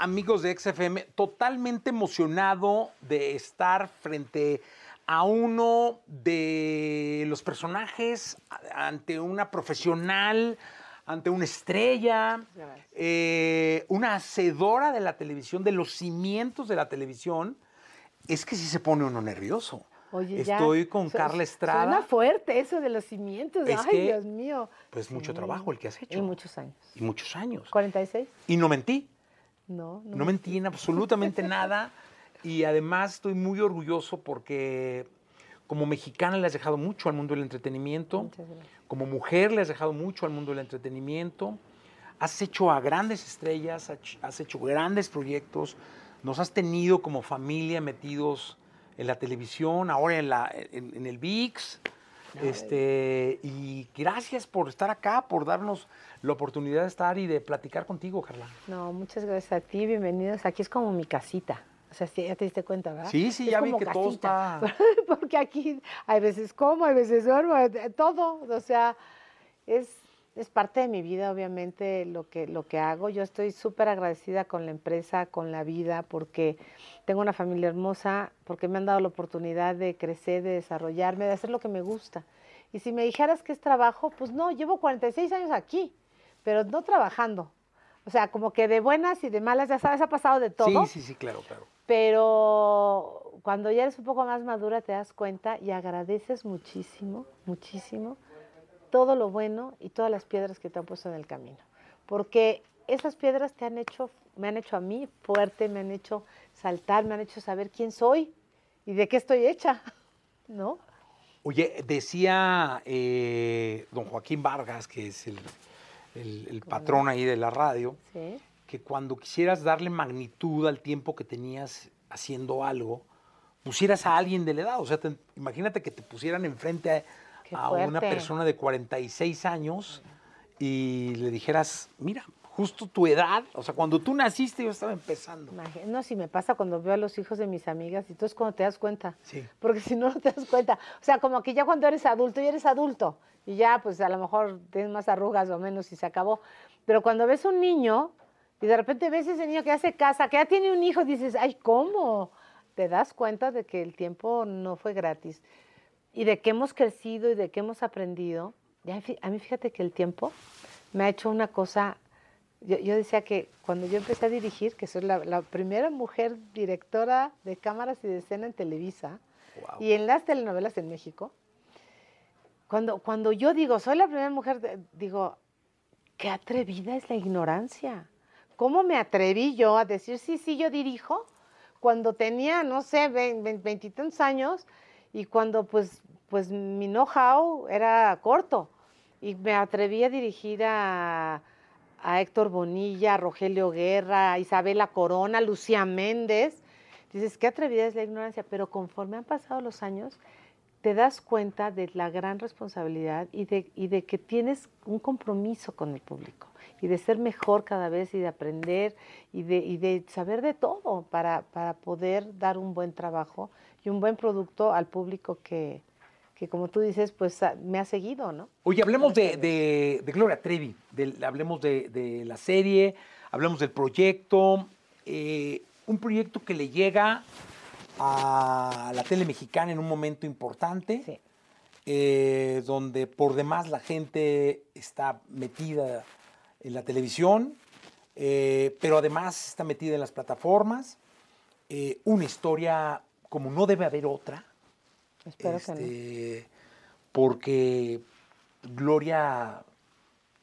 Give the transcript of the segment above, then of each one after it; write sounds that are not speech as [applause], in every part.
amigos de XFM, totalmente emocionado de estar frente a uno de los personajes, ante una profesional, ante una estrella, eh, una hacedora de la televisión, de los cimientos de la televisión. Es que sí se pone uno nervioso. Oye, ya. Estoy con Su- Carla Estrada. Suena fuerte eso de los cimientos. Es Ay, que, Dios mío. pues, mucho trabajo el que has hecho. Y muchos años. Y muchos años. ¿46? Y no mentí. No, no. No mentí en absolutamente nada. Y además estoy muy orgulloso porque como mexicana le has dejado mucho al mundo del entretenimiento. Como mujer le has dejado mucho al mundo del entretenimiento. Has hecho a grandes estrellas, has- has hecho grandes proyectos. Nos has tenido como familia metidos en la televisión, ahora en, la, en, en el VIX. Este, y gracias por estar acá, por darnos la oportunidad de estar y de platicar contigo, Carla. No, muchas gracias a ti, bienvenidos. Aquí es como mi casita. O sea, ya te diste cuenta, ¿verdad? Sí, sí, Es ya vi que todo está- [laughs] Porque aquí hay veces como, hay veces duermo, eh, todo. O sea, es, es parte de mi vida, obviamente, lo que, lo que hago. Yo estoy súper agradecida con la empresa, con la vida, porque tengo una familia hermosa, porque me han dado la oportunidad de crecer, de desarrollarme, de hacer lo que me gusta. Y si me dijeras que es trabajo, pues no, llevo 46 años aquí, pero no trabajando. O sea, como que de buenas y de malas, ya sabes, ha pasado de todo. Sí, sí, sí, claro, claro. Pero cuando ya eres un poco más madura te das cuenta y agradeces muchísimo, muchísimo todo lo bueno y todas las piedras que te han puesto en el camino. Porque esas piedras te han hecho, me han hecho a mí fuerte, me han hecho saltar, me han hecho saber quién soy y de qué estoy hecha, [laughs] ¿no? Oye, decía eh, don Joaquín Vargas, que es el, el- el patrón ahí de la radio, Sí. que cuando quisieras darle magnitud al tiempo que tenías haciendo algo, pusieras a alguien de la edad. O sea, te- imagínate que te pusieran enfrente a, Qué a una persona de 46 años y le dijeras, mira, justo tu edad, o sea, cuando tú naciste yo estaba empezando. No, si me pasa cuando veo a los hijos de mis amigas y tú es cuando te das cuenta. Sí. Porque [laughs] si no, no te das cuenta. O sea, como que ya cuando eres adulto, ya eres adulto. Y ya, pues a lo mejor tienes más arrugas o menos y se acabó. Pero cuando ves un niño y de repente ves ese niño que ya se casa, que ya tiene un hijo, dices, ay, ¿cómo? Te das cuenta de que el tiempo no fue gratis. Y de que hemos crecido y de que hemos aprendido. Ya, a mí fíjate que el tiempo me ha hecho una cosa yo, yo decía que cuando yo empecé a dirigir, que soy la, la primera mujer directora de cámaras y de escena en Televisa Guau. y en las telenovelas en México, cuando, cuando yo digo, soy la primera mujer, de- digo, qué atrevida es la ignorancia. ¿Cómo me atreví yo a decir, sí, sí, yo dirijo? Cuando tenía, no sé, vein- vein- veintitantos años y cuando pues, pues mi know-how era corto. Y me atreví a dirigir a, a Héctor Bonilla, a Rogelio Guerra, a Isabela Corona, Lucía Méndez. Dices, qué atrevida es la ignorancia, pero conforme han pasado los años, te das cuenta de la gran responsabilidad y de, y de que tienes un compromiso con el público y de ser mejor cada vez y de aprender y de, y de saber de todo para, para poder dar un buen trabajo y un buen producto al público que, que como tú dices, pues a- me ha seguido, ¿no? Oye, hablemos de, de- de Gloria Trevi, hablemos de, de la serie, hablemos del proyecto, eh, un proyecto que le llega a la tele mexicana en un momento importante, Sí. eh, donde por demás la gente está metida en la televisión, eh, pero además está metida en las plataformas, eh, una historia como no debe haber otra, Espero que no. este, porque Gloria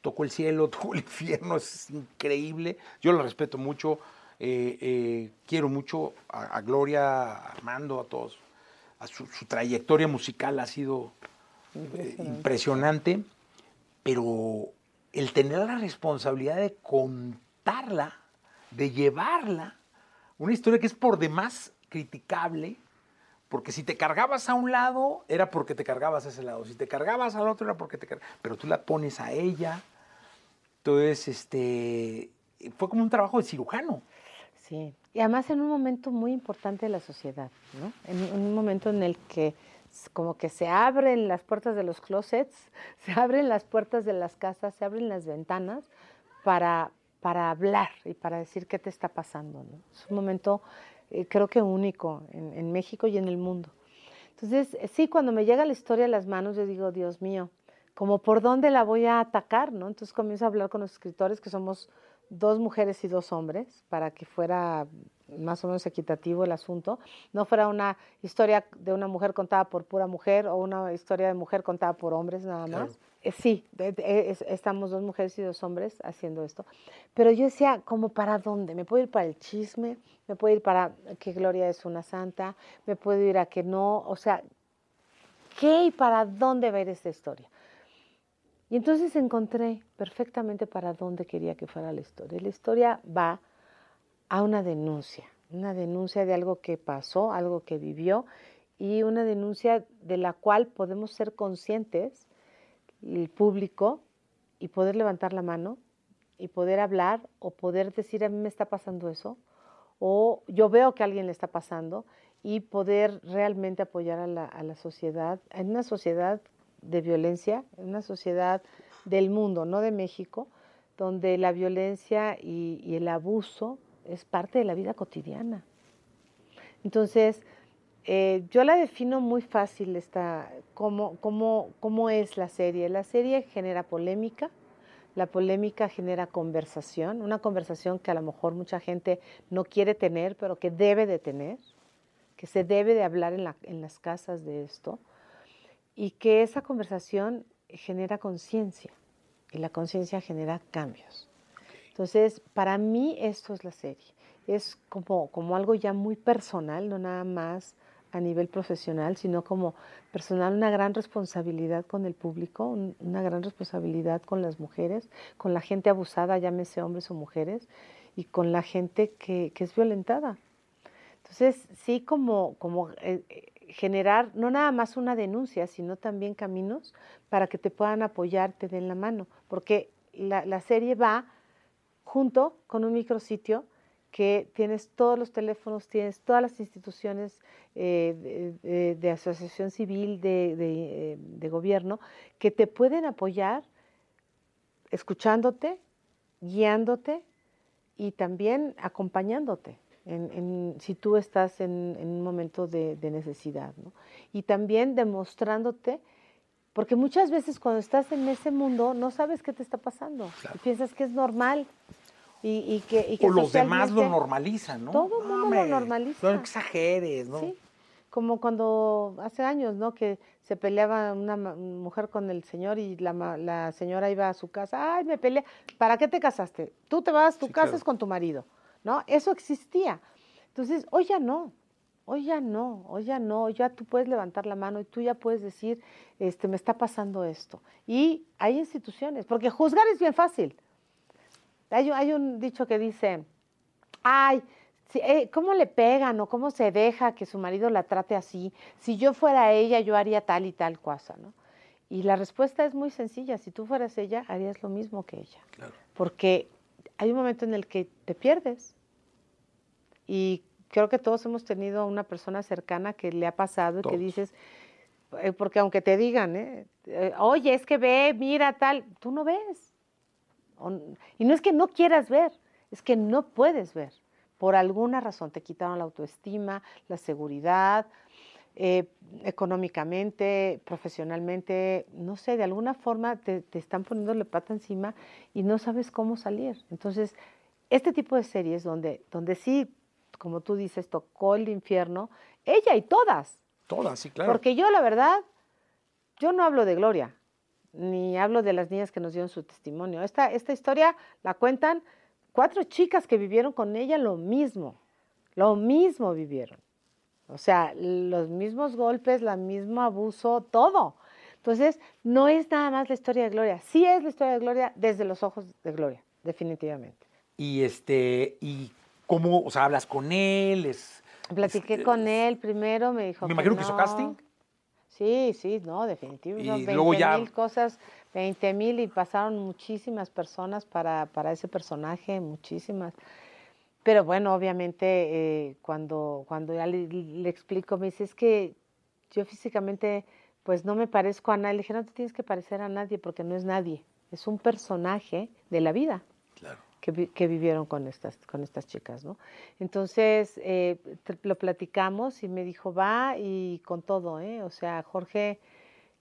tocó el cielo, [laughs] tocó el infierno, es increíble. Yo la respeto mucho, eh, eh, quiero mucho a, a Gloria, a Armando, a todos. A su, su trayectoria musical ha sido eh, impresionante, pero el tener la responsabilidad de contarla, de llevarla, una historia que es por demás criticable, porque si te cargabas a un lado, era porque te cargabas a ese lado. Si te cargabas al otro, era porque te cargabas. Pero tú la pones a ella. Entonces, este, fue como un trabajo de cirujano. Sí, y además en un momento muy importante de la sociedad, ¿no? En un- en un momento en el que como que se abren las puertas de los closets, [laughs] se abren las puertas de las casas, se abren las ventanas para, para hablar y para decir qué te está pasando. ¿no? Es un momento, eh, creo que único en, en, México y en el mundo. Entonces, eh, sí, cuando me llega la historia a las manos, yo digo, Dios mío, como por dónde la voy a atacar, ¿no? Entonces comienzo a hablar con los escritores, que somos dos mujeres y dos hombres, para que fuera más o menos equitativo el asunto, no fuera una historia de una mujer contada por pura mujer o una historia de mujer contada por hombres nada más. Eh, sí, estamos dos mujeres y dos hombres haciendo esto. Pero yo decía, ¿como para dónde? ¿Me puedo ir para el chisme? ¿Me puedo ir para que Gloria es una santa? ¿Me puedo ir a que no? O sea, ¿qué y para dónde va a ir esta historia? Y entonces encontré perfectamente para dónde quería que fuera la historia. La historia va a una denuncia, una denuncia de algo que pasó, algo que vivió y una denuncia de la cual podemos ser conscientes, el público, y poder levantar la mano y poder hablar o poder decir a mí me está pasando eso o yo veo que alguien le está pasando y poder realmente apoyar a la, a la sociedad, en una sociedad de violencia, en una sociedad del mundo, no de México, donde la violencia y, el abuso es parte de la vida cotidiana. Entonces, eh, yo la defino muy fácil esta, cómo, cómo, cómo es la serie. La serie genera polémica, la polémica genera conversación, una conversación que a lo mejor mucha gente no quiere tener, pero que debe de tener, que se debe de hablar en, en las casas de esto, y que esa conversación genera conciencia, y la conciencia genera cambios. Entonces, para mí esto es la serie. Es como, como algo ya muy personal, no nada más a nivel profesional, sino como personal, una gran responsabilidad con el público, una gran responsabilidad con las mujeres, con la gente abusada, llámese hombres o mujeres, y con la gente que, que es violentada. Entonces, sí, como, como eh, generar no nada más una denuncia, sino también caminos para que te puedan apoyar, te den la mano, porque la, la serie va junto con un micrositio que tienes todos los teléfonos, tienes todas las instituciones eh, de, asociación civil, de, de, gobierno, que te pueden apoyar escuchándote, guiándote y también acompañándote en, en, si tú estás en, en un momento de, necesidad. ¿no? Y también demostrándote porque muchas veces cuando estás en ese mundo no sabes qué te está pasando. Y piensas que es normal. Y, y que, y que o los demás lo normalizan, ¿no? Todo el mundo lo normaliza. No exageres, ¿no? Sí. Como cuando hace años, ¿no? Que se peleaba una mujer con el señor y la, la señora iba a su casa. Ay, me pelea. ¿Para qué te casaste? Tú te vas, tu casa es con tu marido, ¿no? Eso existía. Entonces, hoy ya no. Hoy ya no, hoy ya no, ya tú puedes levantar la mano y tú ya puedes decir, este, me está pasando esto. Y hay instituciones, porque juzgar es bien fácil. Hay, hay un dicho que dice, ay, eh, ¿cómo le pegan o cómo se deja que su marido la trate así? Si yo fuera ella, yo haría tal y tal cosa, ¿no? Y la respuesta es muy sencilla, si tú fueras ella, harías lo mismo que ella. Claro. Porque hay un momento en el que te pierdes. Y creo que todos hemos tenido una persona cercana que le ha pasado y que dices, eh, porque aunque te digan, ¿eh? ¿eh? oye, es que ve, mira tal, tú no ves. y no es que no quieras ver, es que no puedes ver. Por alguna razón te quitaron la autoestima, la seguridad, eh, económicamente, profesionalmente, no sé, de alguna forma te, te están poniéndole pata encima y no sabes cómo salir. Entonces, este tipo de series donde, donde sí como tú dices, tocó el infierno, ella y todas. Todas, sí, claro. Porque yo, la verdad, yo no hablo de Gloria, ni hablo de las niñas que nos dieron su testimonio. Esta, esta historia la cuentan cuatro chicas que vivieron con ella lo mismo, lo mismo vivieron. O sea, los mismos golpes, el mismo abuso, todo. Entonces, no es nada más la historia de Gloria, sí es la historia de Gloria desde los ojos de Gloria, definitivamente. Y este, y ¿Cómo, o sea, hablas con él? Es, Platiqué con él primero, me dijo. Me imagino que, hizo casting. Sí, sí, no, definitivamente. Y luego ya. mil cosas, 20 mil y pasaron muchísimas personas para, para ese personaje, muchísimas. Pero bueno, obviamente eh, cuando, cuando ya le, le, explico, me dice, es que yo físicamente pues no me parezco a nadie. Le dije, no te tienes que parecer a nadie porque no es nadie, es un personaje de la vida. Claro. Que, que vivieron con estas, con estas chicas, ¿no? Entonces, eh, lo platicamos y me dijo, va y con todo, ¿eh? O sea, Jorge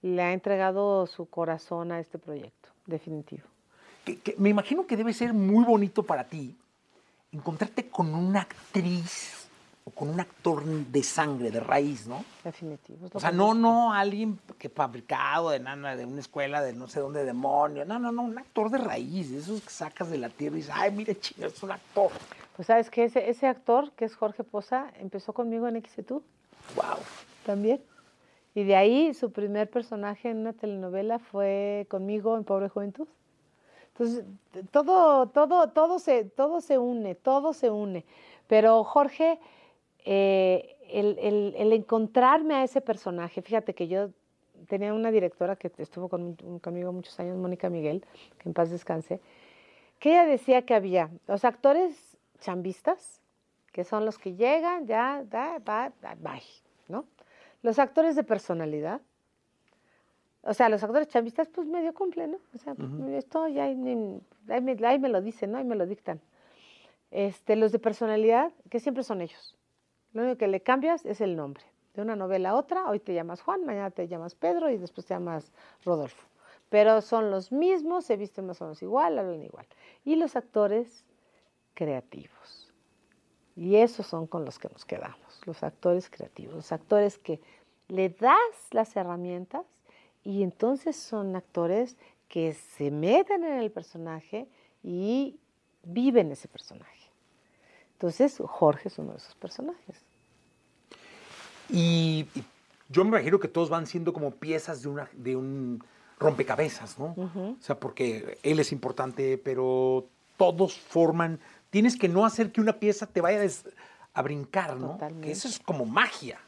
le ha entregado su corazón a este proyecto, definitivo. Que me imagino que debe ser muy bonito para ti encontrarte con una actriz o con un actor de sangre, de raíz, ¿no? Definitivo. O sea, no, no alguien que fabricado de nana, de una escuela de no sé dónde demonio. No, no, no, un actor de raíz, de esos que sacas de la tierra y dices, ay, mire, chinga, es un actor. Pues sabes que ese, ese actor, que es Jorge Poza, empezó conmigo en XTU Wow. también. Y de ahí su primer personaje en una telenovela fue conmigo en Pobre Juventud. Entonces, todo, todo, todo se, todo se une, todo se une. Pero Jorge, eh, el, el- el encontrarme a ese personaje, fíjate que yo tenía una directora que estuvo con- conmigo muchos años, Mónica Miguel, que en paz descanse, que ella decía que había los actores chambistas, que son los que llegan, ya, da, va, da, bye, ¿no? Los actores de personalidad, o sea, los actores chambistas, pues medio cumplen, ¿no? O sea, esto ya ahí me, ahí me lo dicen, ¿no? Ahí me lo dictan. Este, los de personalidad, que siempre son ellos. Lo único que le cambias es el nombre. De una novela a otra, hoy te llamas Juan, mañana te llamas Pedro y después te llamas Rodolfo. Pero son los mismos, se visten más o menos igual, hablan igual. Y los actores creativos. Y esos son con los que nos quedamos, los actores creativos, los actores que le das las herramientas y entonces son actores que se meten en el personaje y viven ese personaje. Entonces, Jorge es uno de esos personajes. Y, y yo me imagino que todos van siendo como piezas de, una, de un rompecabezas, ¿no? O sea, porque él es importante, pero todos forman. Tienes que no hacer que una pieza te vaya a brincar, ¿no? Totalmente. Que eso es como magia.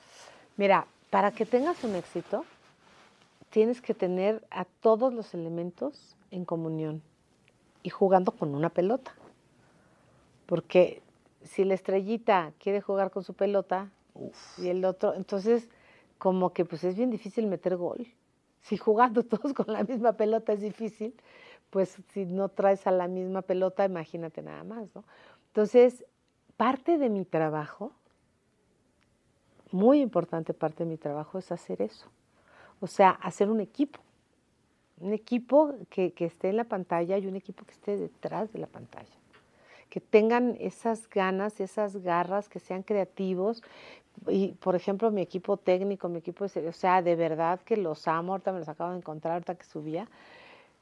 Mira, para que tengas un éxito, tienes que tener a todos los elementos en comunión y jugando con una pelota. Porque si la estrellita quiere jugar con su pelota y el otro, entonces como que pues es bien difícil meter gol. Si jugando [laughs] todos con la misma pelota es difícil, pues si no traes a la misma pelota, imagínate nada más, ¿no? Entonces, parte de mi trabajo muy importante parte de mi trabajo es hacer eso. O sea, hacer un equipo. Un equipo que, que esté en la pantalla y un equipo que esté detrás de la pantalla. Que tengan esas ganas, esas garras, que sean creativos. Y, por ejemplo, mi equipo técnico, mi equipo de serie- o sea, de verdad que los amo, ahorita me los acabo de encontrar, ahorita que subía.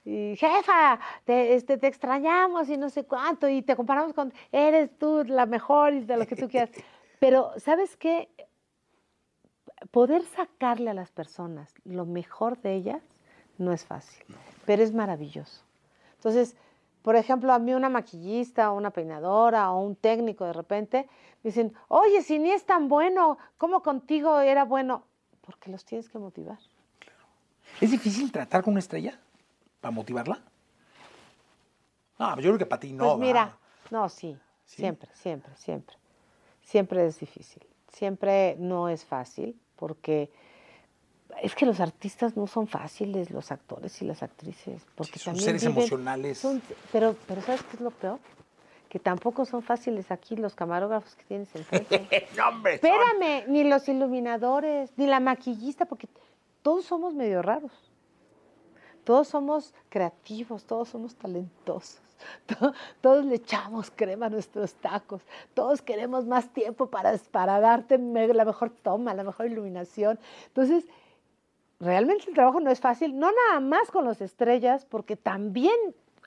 Y, jefa, te, este, te extrañamos y no sé cuánto, y te comparamos con, eres tú la mejor y de lo que tú quieras. [laughs] Pero, ¿sabes qué? poder sacarle a las personas lo mejor de ellas no es fácil, pero es maravilloso. Entonces, por ejemplo, a mí una maquillista o una peinadora o un técnico de repente me dicen, oye, si ni es tan bueno, ¿cómo contigo era bueno? Porque los tienes que motivar. ¿Es difícil tratar con una estrella para motivarla? No, yo creo que para ti no. pues mira, ¿verdad? no, sí, ¿Sí? siempre, siempre, siempre. Siempre es difícil, siempre no es fácil porque es que los artistas no son fáciles, los actores y las actrices, porque Sí, son también seres viven- emocionales. son- pero, pero ¿sabes qué es lo peor? Que tampoco son fáciles aquí los camarógrafos que tienes enfrente. [laughs] no, hombre. son- Espérame, ni los iluminadores, ni la maquillista, porque todos somos medio raros. Todos somos creativos, todos somos talentosos. [laughs] to- Todos le echamos crema a nuestros tacos. Todos queremos más tiempo para, para darte la mejor toma, la mejor iluminación. Entonces, realmente el trabajo no es fácil, no nada más con las estrellas, porque también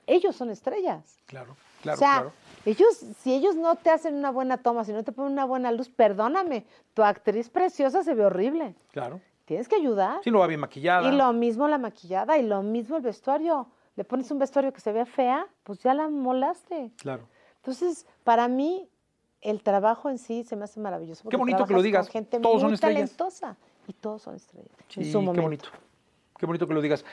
ellos son estrellas. Claro, claro, o sea, claro. ellos, si ellos no te hacen una buena toma, si no te ponen una buena luz, perdóname, tu actriz preciosa se ve horrible. Claro. Tienes que ayudar. Sí, no va bien maquillada. Y lo mismo la maquillada y lo mismo el vestuario. Le pones un vestuario que se ve fea, pues ya la molaste. Claro. Entonces, para mí, el trabajo en sí se me hace maravilloso. porque bonito que lo digas. gente Todos son muy estrellas. talentosa. Y todos son estrellas. en Sí, su qué momento. bonito. Qué bonito que lo digas.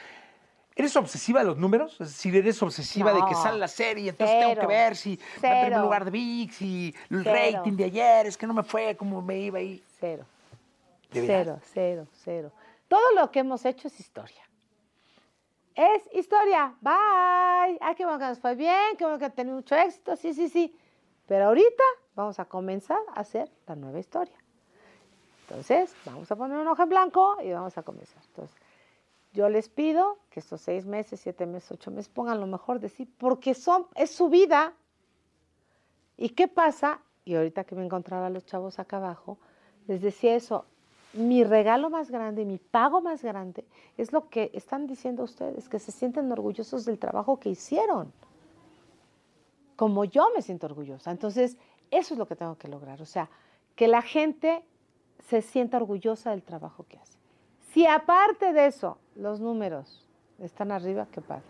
¿Eres obsesiva de los números? Es decir, ¿eres obsesiva de que No, sale la serie? Entonces tengo que cero, ver si va en primer cero. lugar de VIX y el Cero. rating de ayer. Es que no me fue como me iba ahí. Cero. Cero, cero, cero. Todo lo que hemos hecho es historia. es historia. Bye. Ah, qué bueno que nos fue bien, qué bueno que ha tenido mucho éxito. Sí, sí, sí. Pero ahorita vamos a comenzar a hacer la nueva historia. Entonces, vamos a poner un hoja en blanco y vamos a comenzar. Entonces, yo les pido que estos seis meses, siete meses, ocho meses pongan lo mejor de sí, porque son, es su vida. ¿Y qué pasa? Y ahorita que me encontraba los chavos acá abajo, les decía eso, mi regalo más grande, mi pago más grande, es lo que están diciendo ustedes, que se sienten orgullosos del trabajo que hicieron, como yo me siento orgullosa. Entonces, eso es lo que tengo que lograr, o sea, que la gente se sienta orgullosa del trabajo que hace. Si aparte de eso, los números están arriba, qué padre.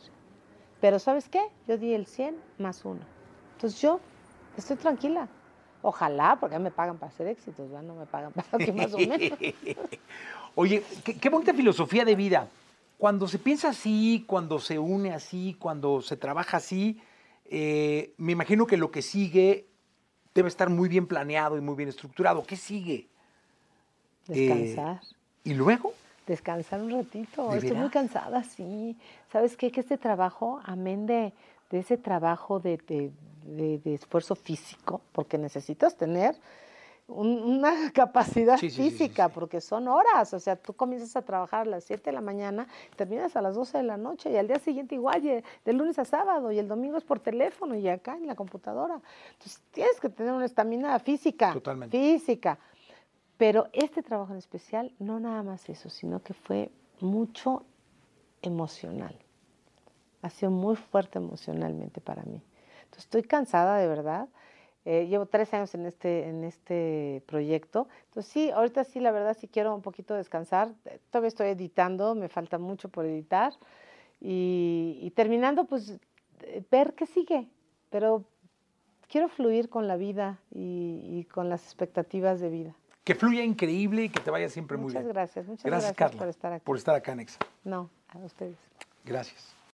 Pero ¿sabes qué? Yo di el 100 más uno. Entonces yo estoy tranquila. Ojalá, porque me pagan para hacer éxitos, ¿verdad? no me pagan para que más o menos. [laughs] Oye, qué, bonita filosofía de vida. Cuando se piensa así, cuando se une así, cuando se trabaja así, eh, me imagino que lo que sigue debe estar muy bien planeado y muy bien estructurado. ¿Qué sigue? Descansar. Eh, ¿Y luego? Descansar un ratito. Estoy muy cansada, sí. ¿Sabes qué? Que este trabajo, amén de, de ese trabajo de, de, esfuerzo físico, porque necesitas tener una [laughs] capacidad física, porque son horas, o sea, tú comienzas a trabajar a las 7 de la mañana, terminas a las 12 de la noche y al día siguiente igual, de lunes a sábado y el domingo es por teléfono y acá en la computadora. Entonces tienes que tener una estamina física, Totalmente. física. Pero este trabajo en especial, no nada más eso, sino que fue mucho emocional. Ha sido muy fuerte emocionalmente para mí. Entonces, estoy cansada de verdad. Eh, llevo tres años en este, en este proyecto. Entonces, sí, ahorita sí, la verdad, sí quiero un poquito descansar. Todavía estoy editando, me falta mucho por editar. Y, terminando, pues, eh, ver qué sigue. Pero quiero fluir con la vida y, con las expectativas de vida. Que fluya increíble y que te vaya siempre muy bien. Muchas gracias, muchas gracias, por estar aquí. Por estar acá, Nexa. No, a ustedes. Gracias.